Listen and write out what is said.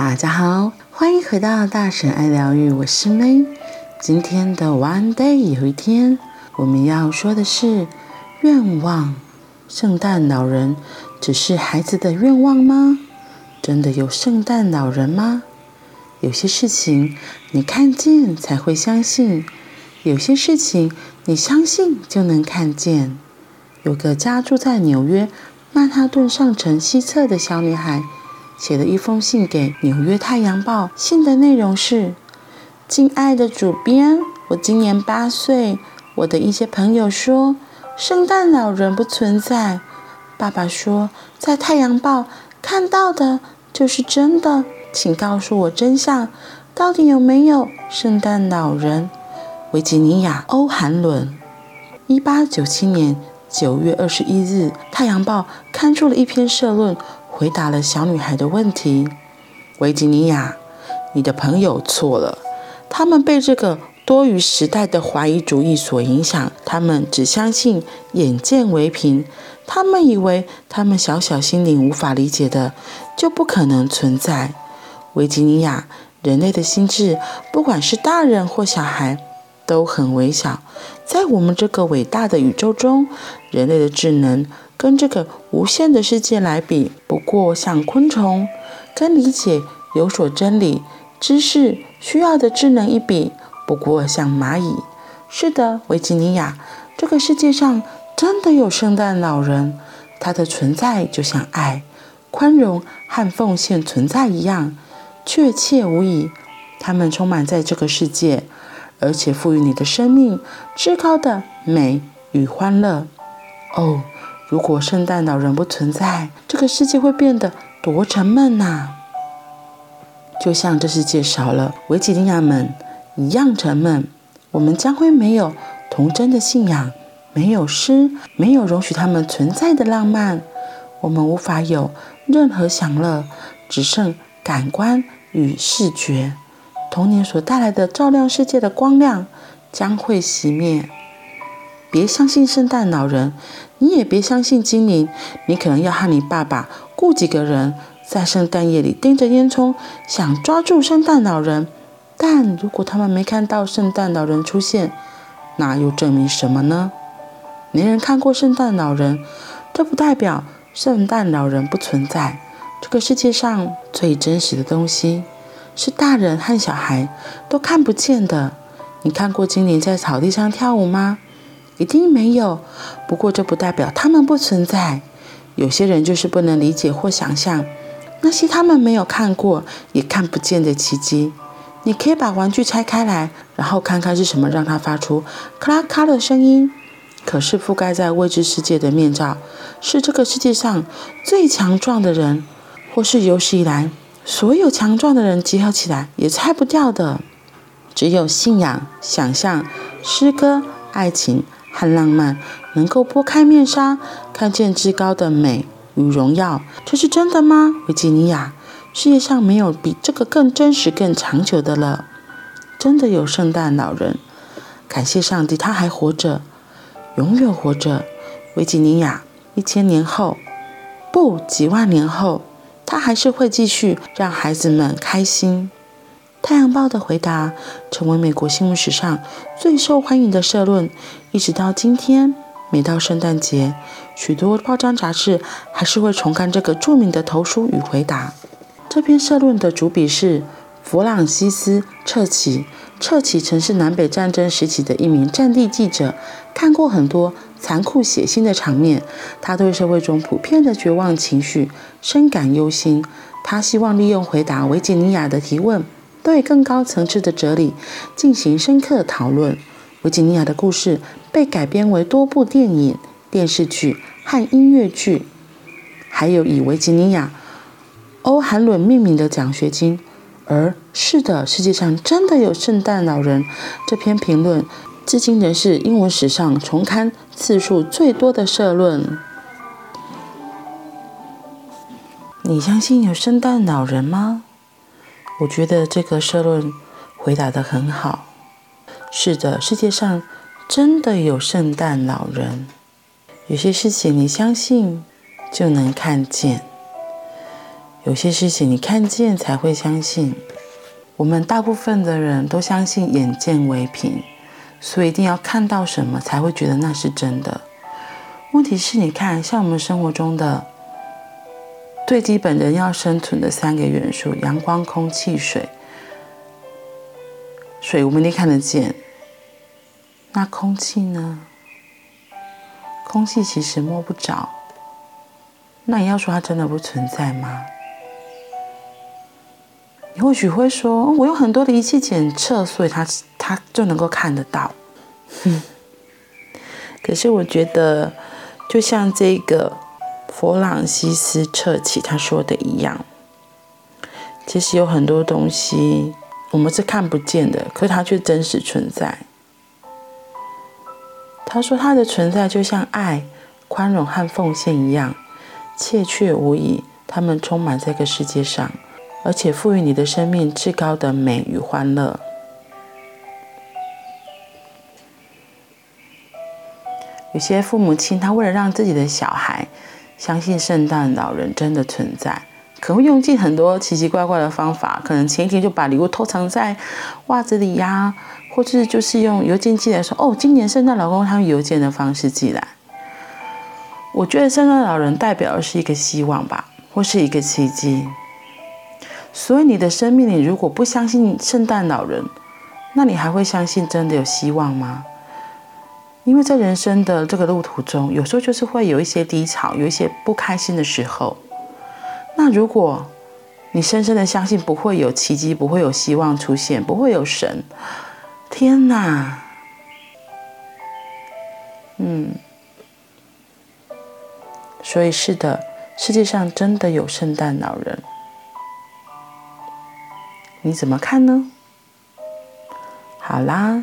大家好，欢迎回到大婶爱疗愈，我是 May。今天的 One Day 有一天，我们要说的是愿望。圣诞老人只是孩子的愿望吗？真的有圣诞老人吗？有些事情你看见才会相信，有些事情你相信就能看见。有个家住在纽约曼哈顿上城西侧的小女孩。写了一封信给《纽约太阳报》，信的内容是：“亲爱的主编，我今年八岁。我的一些朋友说，圣诞老人不存在。爸爸说，在《太阳报》看到的就是真的。请告诉我真相，到底有没有圣诞老人？”维吉尼亚·欧韩伦，一八九七年九月二十一日，《太阳报》刊出了一篇社论。回答了小女孩的问题，维吉尼亚，你的朋友错了，他们被这个多于时代的怀疑主义所影响，他们只相信眼见为凭，他们以为他们小小心灵无法理解的就不可能存在。维吉尼亚，人类的心智，不管是大人或小孩，都很微小，在我们这个伟大的宇宙中，人类的智能。跟这个无限的世界来比，不过像昆虫；跟理解有所真理、知识需要的智能一比，不过像蚂蚁。是的，维吉尼亚，这个世界上真的有圣诞老人，他的存在就像爱、宽容和奉献存在一样，确切无疑。他们充满在这个世界，而且赋予你的生命至高的美与欢乐。哦。如果圣诞老人不存在，这个世界会变得多沉闷呐、就像这世界少了维吉尼亚们一样沉闷。我们将会没有童真的信仰，没有诗，没有容许他们存在的浪漫。我们无法有任何享乐，只剩感官与视觉。童年所带来的照亮世界的光亮将会熄灭。别相信圣诞老人。你也别相信精灵，你可能要和你爸爸雇几个人，在圣诞夜里盯着烟囱，想抓住圣诞老人。但如果他们没看到圣诞老人出现，那又证明什么呢？没人看过圣诞老人，这不代表圣诞老人不存在。这个世界上最真实的东西，是大人和小孩都看不见的。你看过精灵在草地上跳舞吗？一定没有，不过这不代表他们不存在。有些人就是不能理解或想象那些他们没有看过也看不见的奇迹。你可以把玩具拆开来，然后看看是什么让它发出咔啦咔的声音。可是覆盖在未知世界的面罩，是这个世界上最强壮的人，或是有史以来所有强壮的人集合起来也拆不掉的。只有信仰、想象、诗歌、爱情。和浪漫能够拨开面纱，看见至高的美与荣耀，这是真的吗？维吉尼亚，世界上没有比这个更真实、更长久的了。真的有圣诞老人，感谢上帝，他还活着，永远活着。维吉尼亚，一千年后，不，几万年后，他还是会继续让孩子们开心。《太阳报》的回答成为美国新闻史上最受欢迎的社论，一直到今天。每到圣诞节，许多报章杂志还是会重看这个著名的投书与回答。这篇社论的主笔是弗朗西斯·彻奇。彻奇曾是南北战争时期的一名战地记者，看过很多残酷血腥的场面。他对社会中普遍的绝望情绪深感忧心。他希望利用回答维吉尼亚的提问。对更高层次的哲理进行深刻讨论。维吉尼亚的故事被改编为多部电影、电视剧和音乐剧，还有以维吉尼亚·欧韩伦命名的奖学金。而是的，世界上真的有圣诞老人。这篇评论至今仍是英文史上重刊次数最多的社论。你相信有圣诞老人吗？我觉得这个社论回答得很好。是的，世界上真的有圣诞老人。有些事情你相信就能看见，有些事情你看见才会相信。我们大部分的人都相信眼见为凭，所以一定要看到什么才会觉得那是真的。问题是，你看，像我们生活中的最基本人要生存的三个元素：阳光、空气、水。水我们一定看得见，那空气呢？空气其实摸不着。那你要说它真的不存在吗？你或许会说，我有很多的仪器检测，所以它它就能够看得到。哼。可是我觉得。就像这个弗朗西斯彻奇他说的一样，其实有很多东西我们是看不见的，可是它却真实存在。他说它的存在就像爱、宽容和奉献一样，切确无疑，它们充满这个世界上，而且赋予你的生命至高的美与欢乐。有些父母亲，他为了让自己的小孩相信圣诞老人真的存在，可能会用尽很多奇奇怪怪的方法。可能前一天就把礼物偷藏在袜子里呀，或者就是用邮件寄来说：“哦，今年圣诞老公公他用邮件的方式寄来。”我觉得圣诞老人代表的是一个希望吧，或是一个奇迹。所以你的生命里如果不相信圣诞老人，那你还会相信真的有希望吗？因为在人生的这个路途中，有时候就是会有一些低潮，有一些不开心的时候。那如果你深深的相信不会有奇迹，不会有希望出现，不会有神，天哪！嗯，所以是的，世界上真的有圣诞老人，你怎么看呢？好啦。